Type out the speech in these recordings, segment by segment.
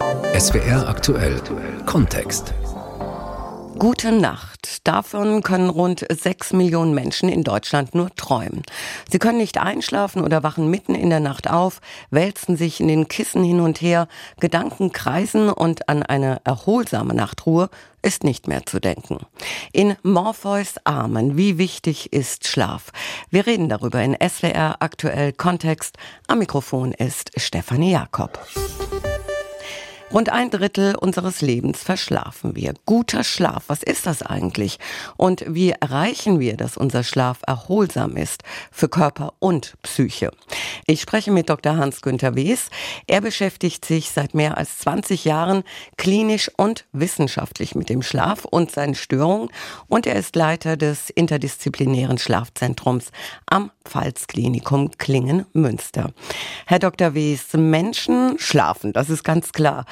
SWR aktuell Kontext. Gute Nacht. Davon können rund sechs Millionen Menschen in Deutschland nur träumen. Sie können nicht einschlafen oder wachen mitten in der Nacht auf, wälzen sich in den Kissen hin und her, Gedanken kreisen und an eine erholsame Nachtruhe ist nicht mehr zu denken. In Morpheus Armen, wie wichtig ist Schlaf? Wir reden darüber in SWR aktuell Kontext. Am Mikrofon ist Stefanie Jakob. Rund ein Drittel unseres Lebens verschlafen wir. Guter Schlaf, was ist das eigentlich? Und wie erreichen wir, dass unser Schlaf erholsam ist für Körper und Psyche? Ich spreche mit Dr. Hans-Günther Wes. Er beschäftigt sich seit mehr als 20 Jahren klinisch und wissenschaftlich mit dem Schlaf und seinen Störungen und er ist Leiter des interdisziplinären Schlafzentrums am Pfalzklinikum Klingen-Münster. Herr Dr. Wes, Menschen schlafen, das ist ganz klar.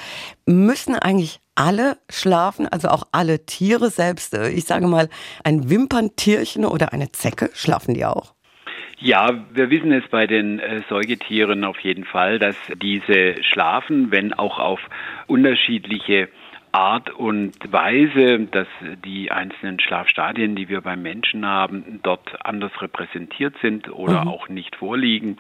Müssen eigentlich alle schlafen, also auch alle Tiere, selbst, äh, ich sage mal, ein Wimperntierchen oder eine Zecke, schlafen die auch? Ja, wir wissen es bei den äh, Säugetieren auf jeden Fall, dass diese schlafen, wenn auch auf unterschiedliche Art und Weise, dass die einzelnen Schlafstadien, die wir beim Menschen haben, dort anders repräsentiert sind oder mhm. auch nicht vorliegen.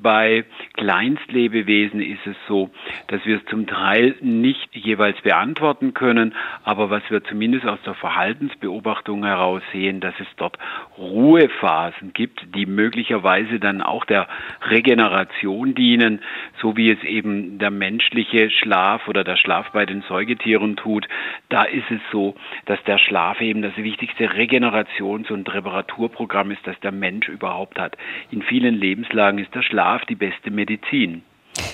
Bei Kleinstlebewesen ist es so, dass wir es zum Teil nicht jeweils beantworten können, aber was wir zumindest aus der Verhaltensbeobachtung heraus sehen, dass es dort Ruhephasen gibt, die möglicherweise dann auch der Regeneration dienen, so wie es eben der menschliche Schlaf oder der Schlaf bei den Säugetieren tut. Da ist es so, dass der Schlaf eben das wichtigste Regenerations- und Reparaturprogramm ist, das der Mensch überhaupt hat. In vielen Lebenslagen ist der Schlaf Schlaf die beste Medizin.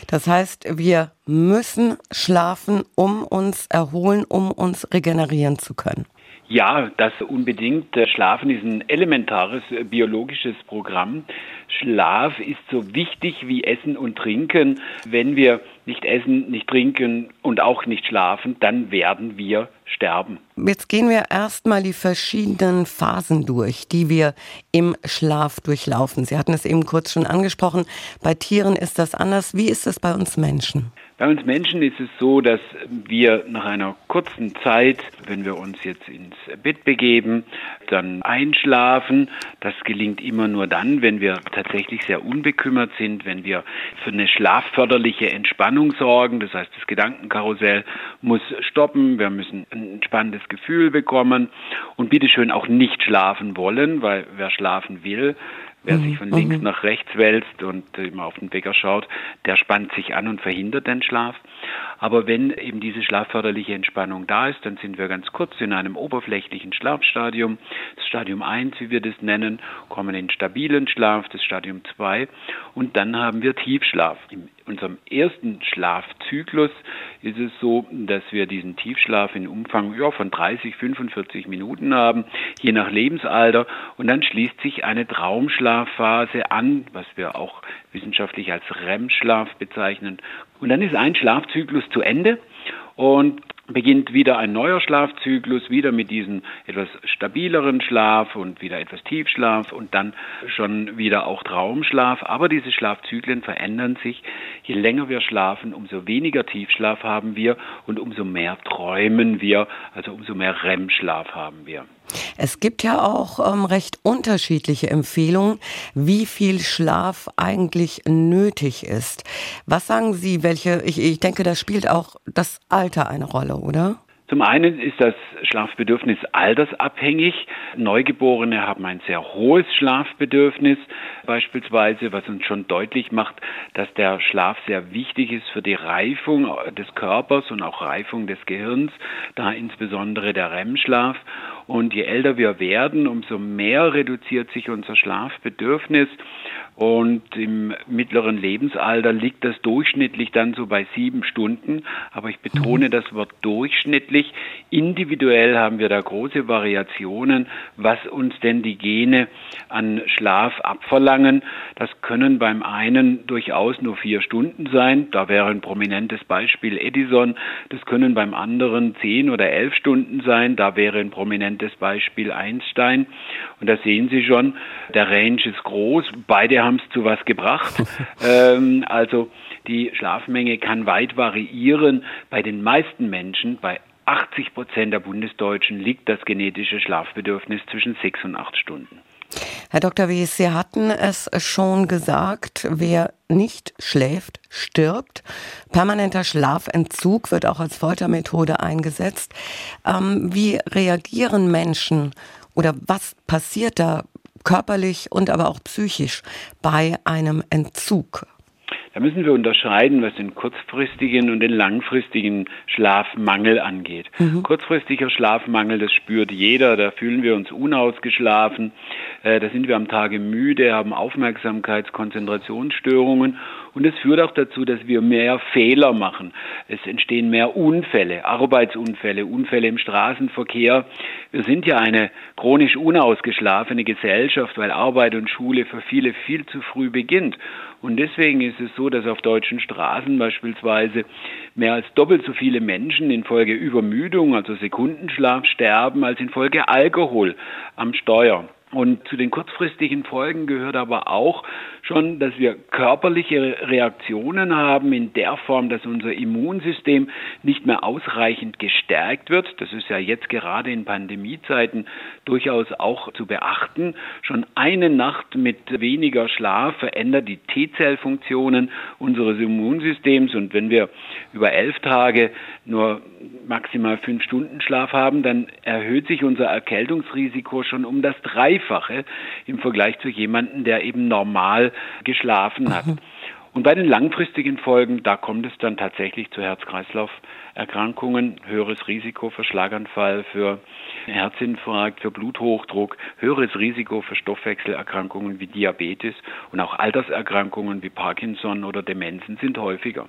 Das heißt, wir müssen schlafen, um uns erholen, um uns regenerieren zu können. Ja, das unbedingt. Schlafen ist ein elementares biologisches Programm. Schlaf ist so wichtig wie Essen und Trinken. Wenn wir nicht essen, nicht trinken und auch nicht schlafen, dann werden wir sterben. Jetzt gehen wir erstmal die verschiedenen Phasen durch, die wir im Schlaf durchlaufen. Sie hatten es eben kurz schon angesprochen. Bei Tieren ist das anders. Wie ist es bei uns Menschen? Bei uns Menschen ist es so, dass wir nach einer kurzen Zeit, wenn wir uns jetzt ins Bett begeben, dann einschlafen. Das gelingt immer nur dann, wenn wir tatsächlich sehr unbekümmert sind, wenn wir für eine schlafförderliche Entspannung sorgen. Das heißt, das Gedankenkarussell muss stoppen. Wir müssen ein entspannendes Gefühl bekommen und bitteschön auch nicht schlafen wollen, weil wer schlafen will, Wer sich mhm. von links mhm. nach rechts wälzt und immer auf den Wecker schaut, der spannt sich an und verhindert den Schlaf. Aber wenn eben diese schlafförderliche Entspannung da ist, dann sind wir ganz kurz in einem oberflächlichen Schlafstadium. Das Stadium 1, wie wir das nennen, kommen in stabilen Schlaf, das Stadium 2 und dann haben wir Tiefschlaf. In unserem ersten Schlafzyklus ist es so, dass wir diesen Tiefschlaf in Umfang ja, von 30, 45 Minuten haben, je nach Lebensalter. Und dann schließt sich eine Traumschlafphase an, was wir auch wissenschaftlich als REM-Schlaf bezeichnen. Und dann ist ein Schlafzyklus zu Ende und beginnt wieder ein neuer Schlafzyklus, wieder mit diesem etwas stabileren Schlaf und wieder etwas Tiefschlaf und dann schon wieder auch Traumschlaf. Aber diese Schlafzyklen verändern sich. Je länger wir schlafen, umso weniger Tiefschlaf haben wir und umso mehr träumen wir, also umso mehr REM-Schlaf haben wir. Es gibt ja auch ähm, recht unterschiedliche Empfehlungen, wie viel Schlaf eigentlich nötig ist. Was sagen Sie, welche, ich, ich denke, da spielt auch das Alter eine Rolle, oder? Zum einen ist das Schlafbedürfnis altersabhängig. Neugeborene haben ein sehr hohes Schlafbedürfnis beispielsweise, was uns schon deutlich macht, dass der Schlaf sehr wichtig ist für die Reifung des Körpers und auch Reifung des Gehirns, da insbesondere der REM-Schlaf. Und je älter wir werden, umso mehr reduziert sich unser Schlafbedürfnis. Und im mittleren Lebensalter liegt das durchschnittlich dann so bei sieben Stunden. Aber ich betone mhm. das Wort durchschnittlich. Individuell haben wir da große Variationen, was uns denn die Gene an Schlaf abverlangen. Das können beim einen durchaus nur vier Stunden sein. Da wäre ein prominentes Beispiel Edison. Das können beim anderen zehn oder elf Stunden sein. Da wäre ein prominentes Beispiel Einstein. Und da sehen Sie schon, der Range ist groß. Beide haben es zu was gebracht. ähm, also die Schlafmenge kann weit variieren. Bei den meisten Menschen, bei 80 Prozent der Bundesdeutschen liegt das genetische Schlafbedürfnis zwischen sechs und acht Stunden. Herr Dr. Wies, Sie hatten es schon gesagt, wer nicht schläft, stirbt. Permanenter Schlafentzug wird auch als Foltermethode eingesetzt. Ähm, wie reagieren Menschen oder was passiert da körperlich und aber auch psychisch bei einem Entzug? Da müssen wir unterscheiden, was den kurzfristigen und den langfristigen Schlafmangel angeht. Mhm. Kurzfristiger Schlafmangel, das spürt jeder, da fühlen wir uns unausgeschlafen, äh, da sind wir am Tage müde, haben Aufmerksamkeits-, Konzentrationsstörungen und es führt auch dazu, dass wir mehr Fehler machen. Es entstehen mehr Unfälle, Arbeitsunfälle, Unfälle im Straßenverkehr. Wir sind ja eine chronisch unausgeschlafene Gesellschaft, weil Arbeit und Schule für viele viel zu früh beginnt. Und deswegen ist es so, dass auf deutschen Straßen beispielsweise mehr als doppelt so viele Menschen infolge Übermüdung, also Sekundenschlaf, sterben als infolge Alkohol am Steuer. Und zu den kurzfristigen Folgen gehört aber auch schon, dass wir körperliche Reaktionen haben in der Form, dass unser Immunsystem nicht mehr ausreichend gestärkt wird. Das ist ja jetzt gerade in Pandemiezeiten durchaus auch zu beachten. Schon eine Nacht mit weniger Schlaf verändert die T-Zellfunktionen unseres Immunsystems. Und wenn wir über elf Tage nur maximal fünf Stunden Schlaf haben, dann erhöht sich unser Erkältungsrisiko schon um das Dreifache im Vergleich zu jemandem, der eben normal geschlafen hat. Und bei den langfristigen Folgen, da kommt es dann tatsächlich zu Herz-Kreislauf-Erkrankungen, höheres Risiko für Schlaganfall, für Herzinfarkt, für Bluthochdruck, höheres Risiko für Stoffwechselerkrankungen wie Diabetes und auch Alterserkrankungen wie Parkinson oder Demenzen sind häufiger.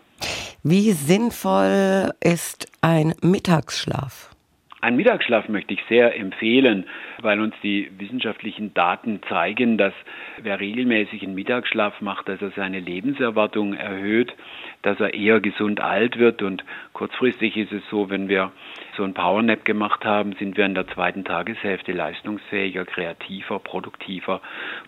Wie sinnvoll ist ein Mittagsschlaf? Ein Mittagsschlaf möchte ich sehr empfehlen, weil uns die wissenschaftlichen Daten zeigen, dass wer regelmäßig einen Mittagsschlaf macht, dass er seine Lebenserwartung erhöht, dass er eher gesund alt wird und kurzfristig ist es so, wenn wir so ein Powernap gemacht haben, sind wir in der zweiten Tageshälfte leistungsfähiger, kreativer, produktiver,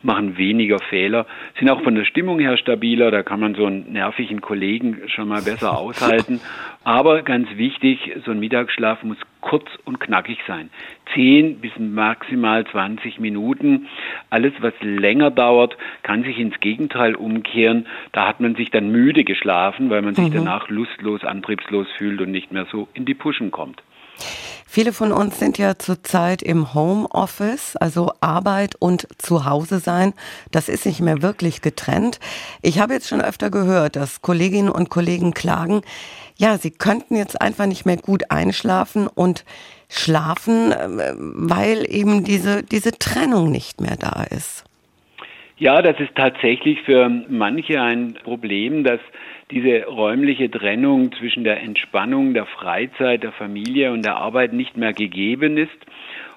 machen weniger Fehler, sind auch von der Stimmung her stabiler, da kann man so einen nervigen Kollegen schon mal besser aushalten. Aber ganz wichtig, so ein Mittagsschlaf muss kurz und knackig sein. 10 bis maximal 20 Minuten. Alles, was länger dauert, kann sich ins Gegenteil umkehren. Da hat man sich dann müde geschlafen, weil man sich mhm. danach lustlos, antriebslos fühlt und nicht mehr so in die Puschen kommt. Viele von uns sind ja zurzeit im Homeoffice, also Arbeit und Zuhause sein. Das ist nicht mehr wirklich getrennt. Ich habe jetzt schon öfter gehört, dass Kolleginnen und Kollegen klagen, ja, sie könnten jetzt einfach nicht mehr gut einschlafen und schlafen, äh, weil eben diese, diese Trennung nicht mehr da ist. Ja, das ist tatsächlich für manche ein Problem, dass diese räumliche Trennung zwischen der Entspannung, der Freizeit, der Familie und der Arbeit nicht mehr gegeben ist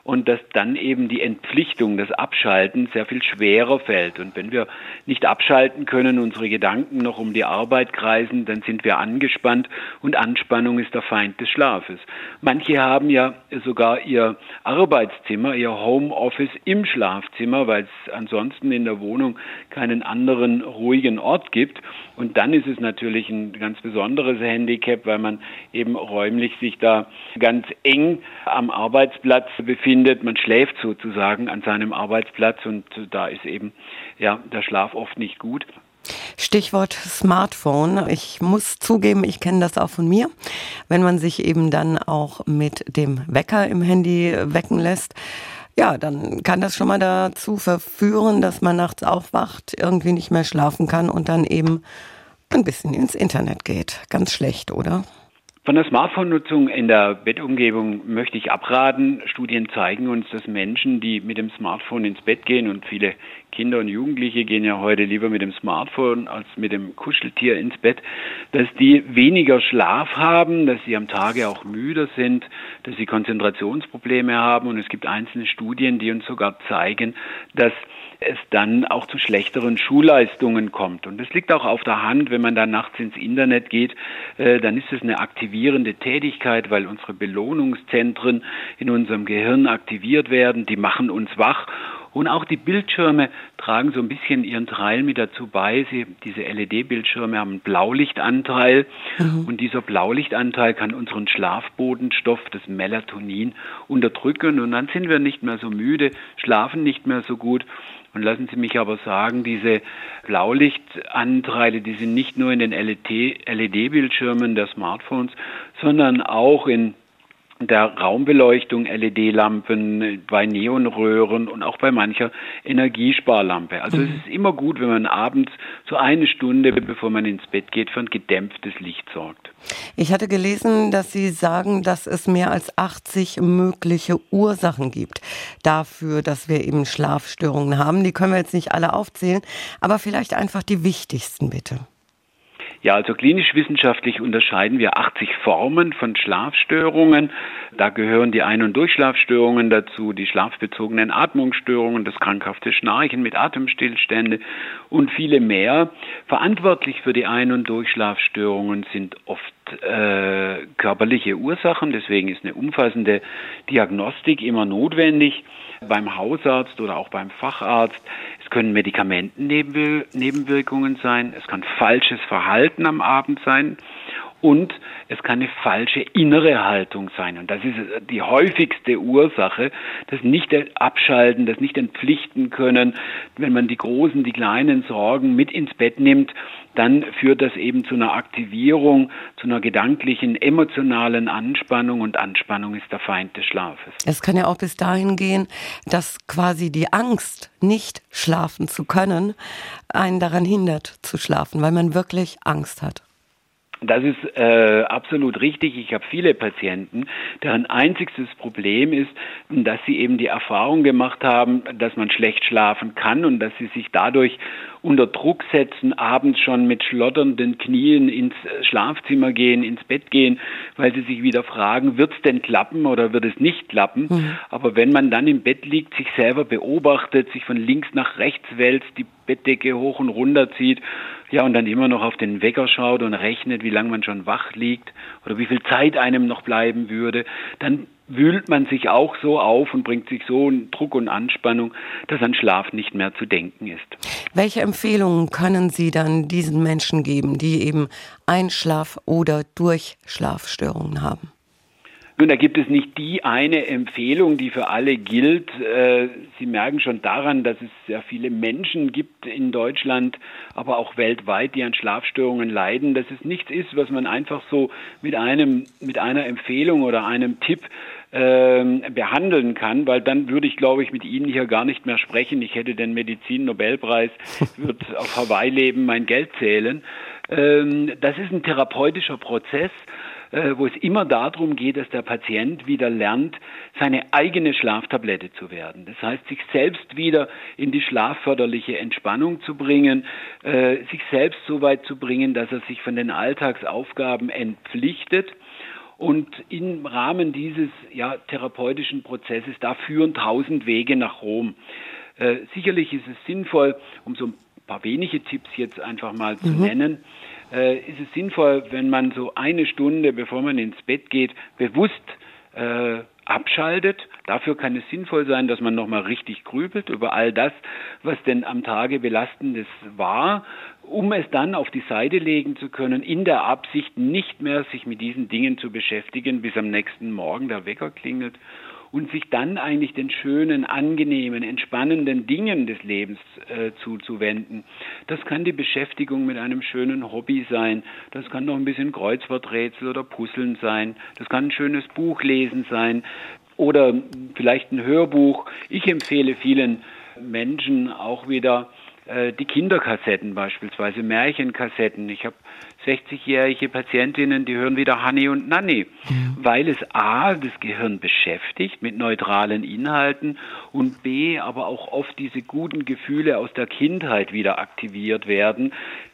und dass dann eben die Entpflichtung, das Abschalten sehr viel schwerer fällt. Und wenn wir nicht abschalten können, unsere Gedanken noch um die Arbeit kreisen, dann sind wir angespannt und Anspannung ist der Feind des Schlafes. Manche haben ja sogar ihr Arbeitszimmer, ihr Homeoffice im Schlafzimmer, weil es ansonsten in der Wohnung keinen anderen ruhigen Ort gibt. Und dann ist es natürlich ein ganz besonderes Handicap, weil man eben räumlich sich da ganz eng am Arbeitsplatz befindet findet. Man schläft sozusagen an seinem Arbeitsplatz und da ist eben ja der Schlaf oft nicht gut. Stichwort Smartphone. Ich muss zugeben, ich kenne das auch von mir. Wenn man sich eben dann auch mit dem Wecker im Handy wecken lässt, ja, dann kann das schon mal dazu verführen, dass man nachts aufwacht, irgendwie nicht mehr schlafen kann und dann eben ein bisschen ins Internet geht. Ganz schlecht, oder? Von der Smartphone-Nutzung in der Bettumgebung möchte ich abraten. Studien zeigen uns, dass Menschen, die mit dem Smartphone ins Bett gehen und viele Kinder und Jugendliche gehen ja heute lieber mit dem Smartphone als mit dem Kuscheltier ins Bett, dass die weniger Schlaf haben, dass sie am Tage auch müder sind, dass sie Konzentrationsprobleme haben und es gibt einzelne Studien, die uns sogar zeigen, dass es dann auch zu schlechteren Schulleistungen kommt. Und das liegt auch auf der Hand, wenn man dann nachts ins Internet geht, äh, dann ist es eine aktivierende Tätigkeit, weil unsere Belohnungszentren in unserem Gehirn aktiviert werden, die machen uns wach Und auch die Bildschirme tragen so ein bisschen ihren Teil mit dazu bei. Sie, diese LED-Bildschirme haben einen Blaulichtanteil mhm. und dieser Blaulichtanteil kann unseren Schlafbodenstoff, das Melatonin, unterdrücken und dann sind wir nicht mehr so müde, schlafen nicht mehr so gut. Und lassen Sie mich aber sagen, diese Blaulichtanteile, die sind nicht nur in den LED-Bildschirmen der Smartphones, sondern auch in der Raumbeleuchtung, LED-Lampen, bei Neonröhren und auch bei mancher Energiesparlampe. Also mhm. es ist immer gut, wenn man abends so eine Stunde, bevor man ins Bett geht, für ein gedämpftes Licht sorgt. Ich hatte gelesen, dass Sie sagen, dass es mehr als 80 mögliche Ursachen gibt dafür, dass wir eben Schlafstörungen haben. Die können wir jetzt nicht alle aufzählen, aber vielleicht einfach die wichtigsten bitte. Ja, also klinisch-wissenschaftlich unterscheiden wir 80 Formen von Schlafstörungen. Da gehören die Ein- und Durchschlafstörungen dazu, die schlafbezogenen Atmungsstörungen, das krankhafte Schnarchen mit Atemstillstände und viele mehr. Verantwortlich für die Ein- und Durchschlafstörungen sind oft äh, körperliche Ursachen. Deswegen ist eine umfassende Diagnostik immer notwendig beim Hausarzt oder auch beim Facharzt. Es können Medikamentennebenwirkungen sein, es kann falsches Verhalten am Abend sein und es kann eine falsche innere Haltung sein. Und das ist die häufigste Ursache, das nicht abschalten, das nicht entpflichten können. Wenn man die großen, die kleinen Sorgen mit ins Bett nimmt, dann führt das eben zu einer Aktivierung, zu einer gedanklichen, emotionalen Anspannung und Anspannung ist der Feind des Schlafes. Es kann ja auch bis dahin gehen, dass quasi die Angst, nicht schlafen zu können, einen daran hindert zu schlafen, weil man wirklich Angst hat. Das ist äh, absolut richtig. Ich habe viele Patienten, deren einzigstes Problem ist, dass sie eben die Erfahrung gemacht haben, dass man schlecht schlafen kann und dass sie sich dadurch unter Druck setzen, abends schon mit schlotternden Knien ins Schlafzimmer gehen, ins Bett gehen, weil sie sich wieder fragen, wird es denn klappen oder wird es nicht klappen? Mhm. Aber wenn man dann im Bett liegt, sich selber beobachtet, sich von links nach rechts wälzt, die Bettdecke hoch und runter zieht, ja, und dann immer noch auf den Wecker schaut und rechnet, wie lange man schon wach liegt oder wie viel Zeit einem noch bleiben würde, dann wühlt man sich auch so auf und bringt sich so einen Druck und Anspannung, dass an Schlaf nicht mehr zu denken ist. Welche Empfehlungen können Sie dann diesen Menschen geben, die eben Einschlaf- oder Durchschlafstörungen haben? Nun, da gibt es nicht die eine Empfehlung, die für alle gilt. Äh, Sie merken schon daran, dass es sehr viele Menschen gibt in Deutschland, aber auch weltweit, die an Schlafstörungen leiden, dass es nichts ist, was man einfach so mit einem, mit einer Empfehlung oder einem Tipp ähm, behandeln kann, weil dann würde ich, glaube ich, mit Ihnen hier gar nicht mehr sprechen. Ich hätte den Medizin-Nobelpreis, würde auf Hawaii leben, mein Geld zählen. Ähm, das ist ein therapeutischer Prozess wo es immer darum geht, dass der Patient wieder lernt, seine eigene Schlaftablette zu werden. Das heißt, sich selbst wieder in die schlafförderliche Entspannung zu bringen, äh, sich selbst so weit zu bringen, dass er sich von den Alltagsaufgaben entpflichtet. Und im Rahmen dieses ja, therapeutischen Prozesses, da führen tausend Wege nach Rom. Äh, sicherlich ist es sinnvoll, um so ein paar wenige Tipps jetzt einfach mal zu mhm. nennen, äh, ist es sinnvoll, wenn man so eine Stunde, bevor man ins Bett geht, bewusst äh, abschaltet. Dafür kann es sinnvoll sein, dass man nochmal richtig grübelt über all das, was denn am Tage belastendes war, um es dann auf die Seite legen zu können, in der Absicht nicht mehr sich mit diesen Dingen zu beschäftigen, bis am nächsten Morgen der Wecker klingelt und sich dann eigentlich den schönen, angenehmen, entspannenden Dingen des Lebens äh, zuzuwenden. Das kann die Beschäftigung mit einem schönen Hobby sein, das kann noch ein bisschen Kreuzworträtsel oder Puzzeln sein, das kann ein schönes Buch lesen sein oder vielleicht ein Hörbuch. Ich empfehle vielen Menschen auch wieder äh, die Kinderkassetten beispielsweise, Märchenkassetten. Ich habe 60-jährige Patientinnen, die hören wieder Honey und Nanny, ja. weil es A, das Gehirn beschäftigt mit neutralen Inhalten und B, aber auch oft diese guten Gefühle aus der Kindheit wieder aktiviert werden,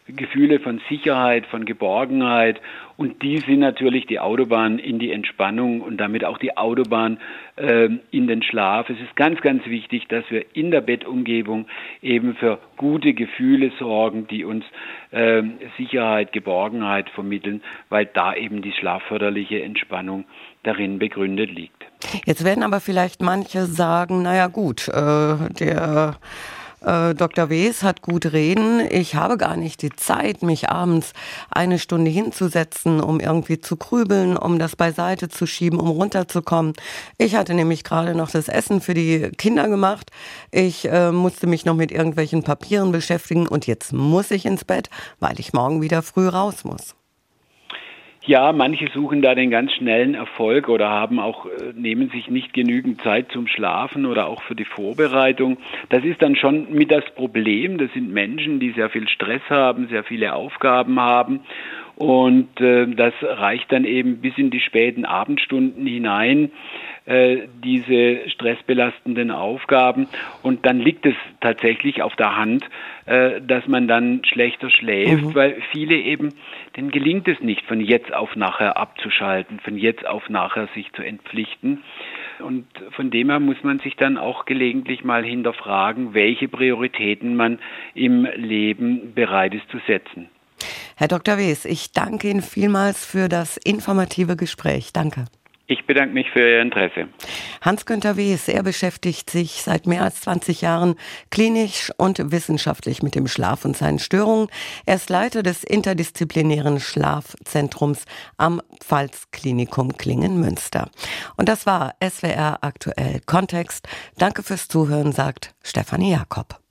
Gefühle von Sicherheit, von Geborgenheit und die sind natürlich die Autobahn in die Entspannung und damit auch die Autobahn äh, in den Schlaf. Es ist ganz, ganz wichtig, dass wir in der Bettumgebung eben für gute Gefühle sorgen, die uns äh, Sicherheit, Geborgenheit Geborgenheit vermitteln, weil da eben die schlafförderliche Entspannung darin begründet liegt. Jetzt werden aber vielleicht manche sagen, naja gut, äh, der äh, Dr. Wes hat gut reden. Ich habe gar nicht die Zeit, mich abends eine Stunde hinzusetzen, um irgendwie zu grübeln, um das beiseite zu schieben, um runterzukommen. Ich hatte nämlich gerade noch das Essen für die Kinder gemacht. Ich äh, musste mich noch mit irgendwelchen Papieren beschäftigen und jetzt muss ich ins Bett, weil ich morgen wieder früh raus muss. Ja, manche suchen da den ganz schnellen Erfolg oder haben auch, äh, nehmen sich nicht genügend Zeit zum Schlafen oder auch für die Vorbereitung. Das ist dann schon mit das Problem. Das sind Menschen, die sehr viel Stress haben, sehr viele Aufgaben haben und äh, das reicht dann eben bis in die späten Abendstunden hinein. Äh, diese stressbelastenden Aufgaben. Und dann liegt es tatsächlich auf der Hand, äh, dass man dann schlechter schläft, mhm. weil viele eben, denen gelingt es nicht, von jetzt auf nachher abzuschalten, von jetzt auf nachher sich zu entpflichten. Und von dem her muss man sich dann auch gelegentlich mal hinterfragen, welche Prioritäten man im Leben bereit ist zu setzen. Herr Dr. Wes, ich danke Ihnen vielmals für das informative Gespräch. Danke. Ich bedanke mich für Ihr Interesse. Hans-Günther Wes, er beschäftigt sich seit mehr als 20 Jahren klinisch und wissenschaftlich mit dem Schlaf und seinen Störungen. Er ist Leiter des interdisziplinären Schlafzentrums am Pfalzklinikum Klingen-Münster. Und das war SWR aktuell Kontext. Danke fürs Zuhören, sagt Stefanie Jakob.